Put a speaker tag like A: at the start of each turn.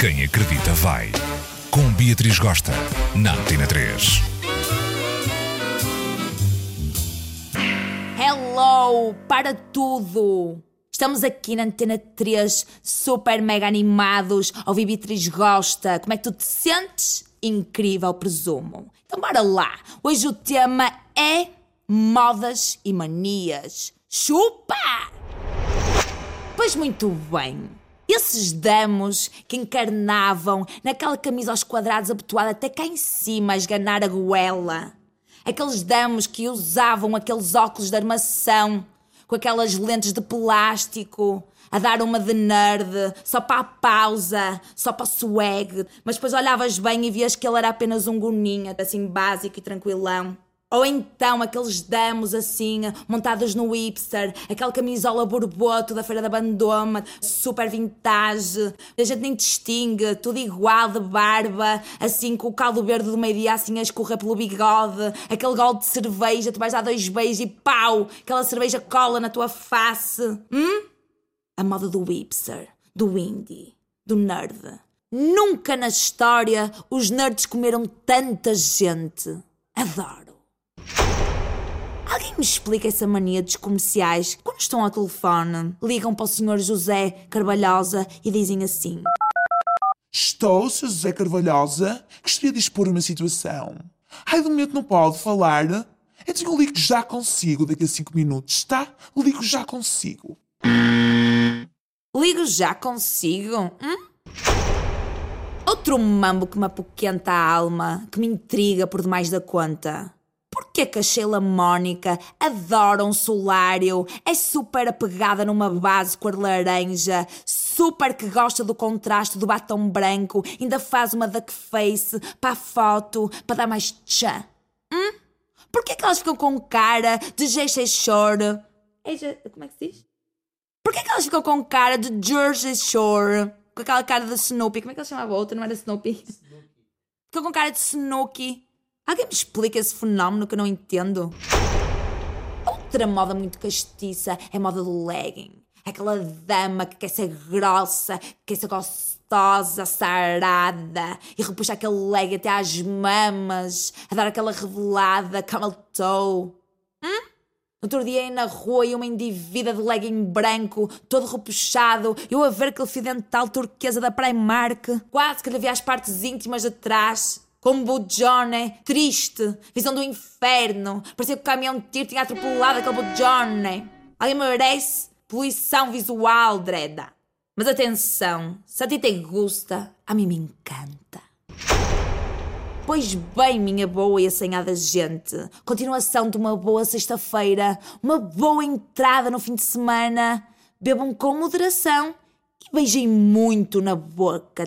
A: Quem acredita vai. Com Beatriz Gosta, na Antena 3.
B: Hello! Para tudo! Estamos aqui na Antena 3, super mega animados. A ouvir Beatriz Gosta. Como é que tu te sentes? Incrível, presumo. Então bora lá. Hoje o tema é modas e manias. Chupa! Pois muito bem. Esses damos que encarnavam naquela camisa aos quadrados abotoada até cá em cima a esganar a goela. Aqueles damos que usavam aqueles óculos de armação com aquelas lentes de plástico a dar uma de nerd, só para a pausa, só para o swag, mas depois olhavas bem e vias que ele era apenas um goninha, assim básico e tranquilão. Ou então aqueles damos assim, montados no hipster, aquela camisola borboto da Feira da Bandoma, super vintage, a gente nem distingue, tudo igual de barba, assim com o caldo verde do meio-dia assim a escorrer pelo bigode, aquele gol de cerveja, tu vais dar dois beijos e pau, aquela cerveja cola na tua face. Hum? A moda do hipster, do indie, do nerd. Nunca na história os nerds comeram tanta gente. Adoro. Alguém me explica essa mania dos comerciais quando estão ao telefone, ligam para o Sr. José Carvalhosa e dizem assim:
C: Estou, Sr. José Carvalhosa. Gostaria de expor uma situação. Ai, de momento não pode falar. Então eu ligo já consigo daqui a cinco minutos, tá? Ligo já consigo.
B: Ligo já consigo? Hum? Outro mambo que me apoquenta a alma, que me intriga por demais da conta. Que a Sheila Mónica adora um solário, é super apegada numa base cor laranja, super que gosta do contraste do batom branco, ainda faz uma duck face para a foto, para dar mais tchã? Hum? Porquê que elas ficam com cara de Jersey Shore? Eja, como é que se diz? Porquê que elas ficam com cara de Jersey Shore? Com aquela cara de Snoopy. Como é que ela chamava a outra? Não era Snoopy? Ficam com cara de Snooki. Alguém me explica esse fenómeno que eu não entendo? Outra moda muito castiça é a moda do legging. Aquela dama que quer ser grossa, que quer ser gostosa, sarada e repuxa aquele leg até às mamas, a dar aquela revelada camel toe. Hum? Outro dia aí na rua e uma indivídua de legging branco, todo repuxado, eu a ver aquele fio dental turquesa da Primark, quase que lhe via as partes íntimas de trás. Como Bujone, triste, visão do inferno. Parecia que o caminhão de tiro tinha atropelado aquele Bujone. Alguém merece poluição visual, Dreda. Mas atenção, se a ti te gusta, a mim me encanta. Pois bem, minha boa e assanhada gente, continuação de uma boa sexta-feira, uma boa entrada no fim de semana. Bebam com moderação e beijem muito na boca,